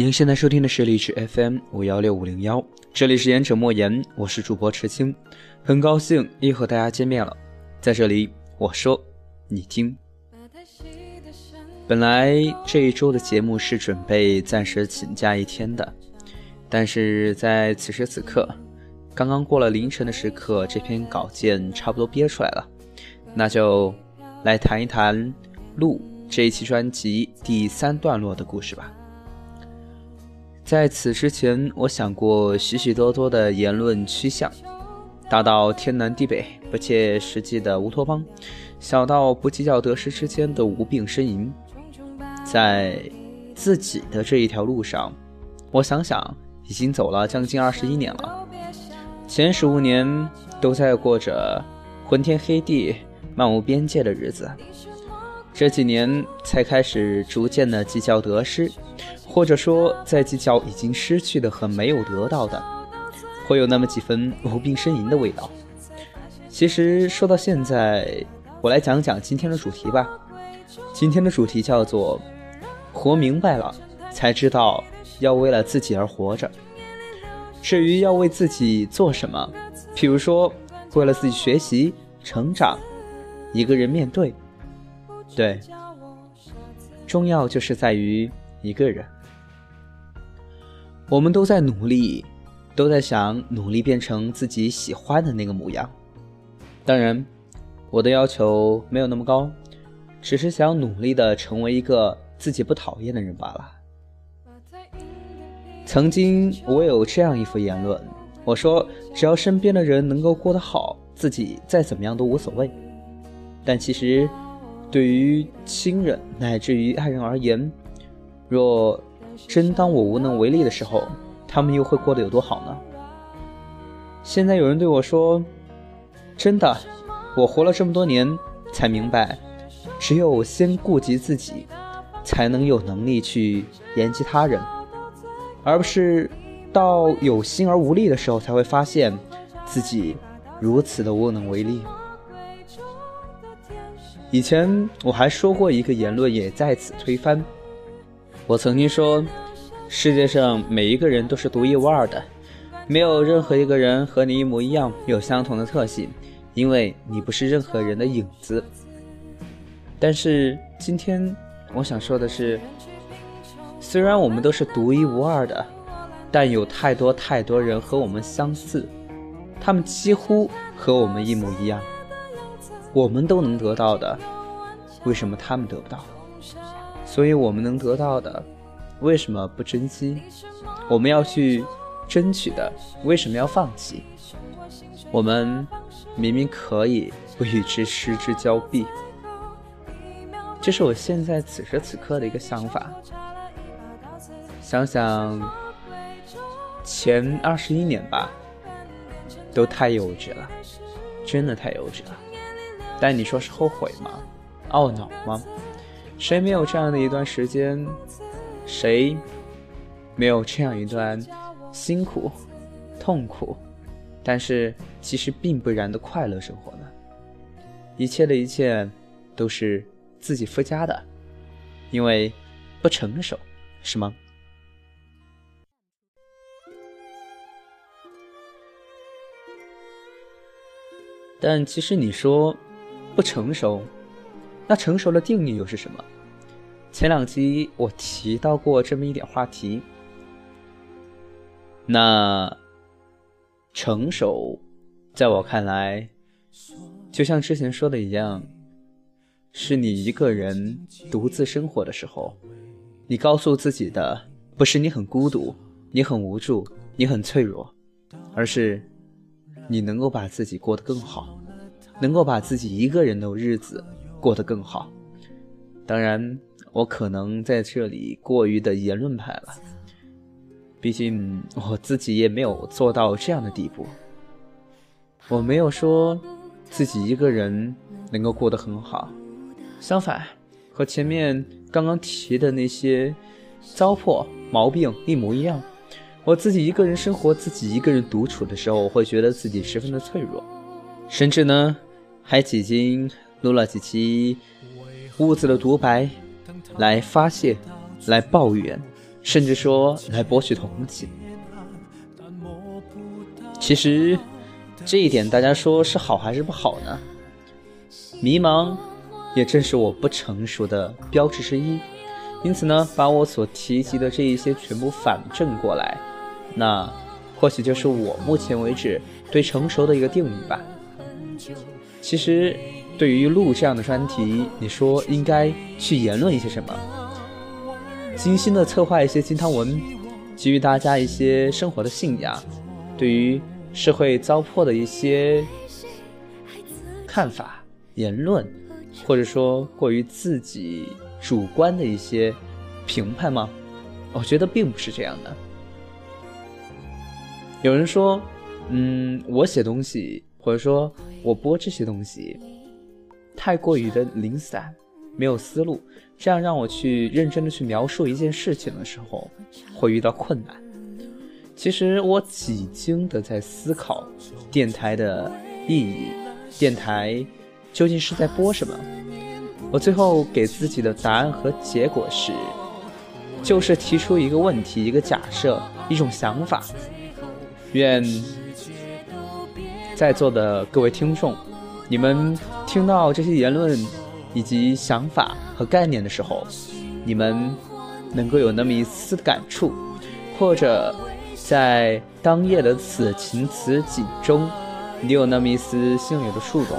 您现在收听的是荔枝 FM 五幺六五零幺，这里是言者莫言，我是主播池清，很高兴又和大家见面了。在这里，我说你听。本来这一周的节目是准备暂时请假一天的，但是在此时此刻，刚刚过了凌晨的时刻，这篇稿件差不多憋出来了，那就来谈一谈《路》这一期专辑第三段落的故事吧。在此之前，我想过许许多多的言论趋向，大到天南地北不切实际的乌托邦，小到不计较得失之间的无病呻吟。在自己的这一条路上，我想想，已经走了将近二十一年了。前十五年都在过着昏天黑地、漫无边界的日子，这几年才开始逐渐的计较得失。或者说，在计较已经失去的和没有得到的，会有那么几分无病呻吟的味道。其实说到现在，我来讲讲今天的主题吧。今天的主题叫做“活明白了，才知道要为了自己而活着”。至于要为自己做什么，譬如说，为了自己学习、成长，一个人面对，对，重要就是在于一个人。我们都在努力，都在想努力变成自己喜欢的那个模样。当然，我的要求没有那么高，只是想努力的成为一个自己不讨厌的人罢了。曾经我有这样一副言论，我说只要身边的人能够过得好，自己再怎么样都无所谓。但其实，对于亲人乃至于爱人而言，若真当我无能为力的时候，他们又会过得有多好呢？现在有人对我说：“真的，我活了这么多年，才明白，只有先顾及自己，才能有能力去言及他人，而不是到有心而无力的时候，才会发现自己如此的无能为力。”以前我还说过一个言论，也在此推翻。我曾经说，世界上每一个人都是独一无二的，没有任何一个人和你一模一样，有相同的特性，因为你不是任何人的影子。但是今天我想说的是，虽然我们都是独一无二的，但有太多太多人和我们相似，他们几乎和我们一模一样，我们都能得到的，为什么他们得不到？所以，我们能得到的，为什么不珍惜？我们要去争取的，为什么要放弃？我们明明可以不与之失之交臂。这是我现在此时此刻的一个想法。想想前二十一年吧，都太幼稚了，真的太幼稚了。但你说是后悔吗？懊恼吗？谁没有这样的一段时间？谁没有这样一段辛苦、痛苦，但是其实并不然的快乐生活呢？一切的一切都是自己附加的，因为不成熟，是吗？但其实你说不成熟。那成熟的定义又是什么？前两集我提到过这么一点话题。那成熟，在我看来，就像之前说的一样，是你一个人独自生活的时候，你告诉自己的不是你很孤独，你很无助，你很脆弱，而是你能够把自己过得更好，能够把自己一个人的日子。过得更好。当然，我可能在这里过于的言论派了，毕竟我自己也没有做到这样的地步。我没有说自己一个人能够过得很好，相反，和前面刚刚提的那些糟粕毛病一模一样。我自己一个人生活，自己一个人独处的时候，我会觉得自己十分的脆弱，甚至呢，还几经。录了几期屋子的独白，来发泄，来抱怨，甚至说来博取同情。其实这一点，大家说是好还是不好呢？迷茫也正是我不成熟的标志之一。因此呢，把我所提及的这一些全部反证过来，那或许就是我目前为止对成熟的一个定义吧。其实，对于录这样的专题，你说应该去言论一些什么？精心的策划一些鸡汤文，给予大家一些生活的信仰，对于社会糟粕的一些看法、言论，或者说过于自己。主观的一些评判吗？我觉得并不是这样的。有人说，嗯，我写东西或者说我播这些东西太过于的零散，没有思路，这样让我去认真的去描述一件事情的时候会遇到困难。其实我几经的在思考电台的意义，电台究竟是在播什么？我最后给自己的答案和结果是，就是提出一个问题、一个假设、一种想法。愿在座的各位听众，你们听到这些言论以及想法和概念的时候，你们能够有那么一丝感触，或者在当夜的此情此景中，你有那么一丝心里的触动，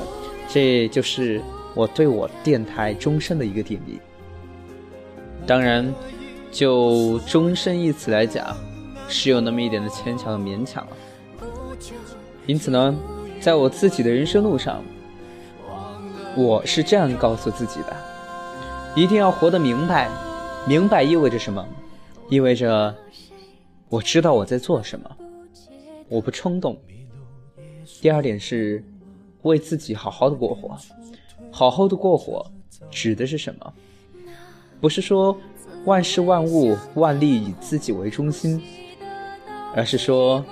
这就是。我对我电台终身的一个定义，当然，就“终身”一词来讲，是有那么一点的牵强和勉强了。因此呢，在我自己的人生路上，我是这样告诉自己的：一定要活得明白。明白意味着什么？意味着我知道我在做什么，我不冲动。第二点是为自己好好的过活。好好的过活，指的是什么？不是说万事万物万利以自己为中心，而是说，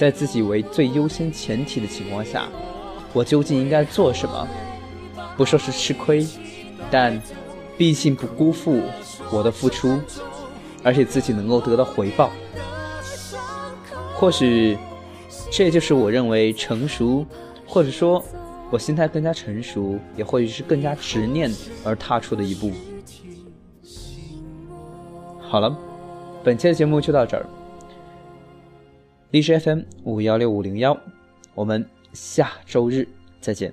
在自己为最优先前提的情况下，我究竟应该做什么？不说是吃亏，但毕竟不辜负我的付出，而且自己能够得到回报。或许，这就是我认为成熟，或者说。我心态更加成熟，也或许是更加执念而踏出的一步。好了，本期的节目就到这儿。荔枝 FM 五幺六五零幺，我们下周日再见。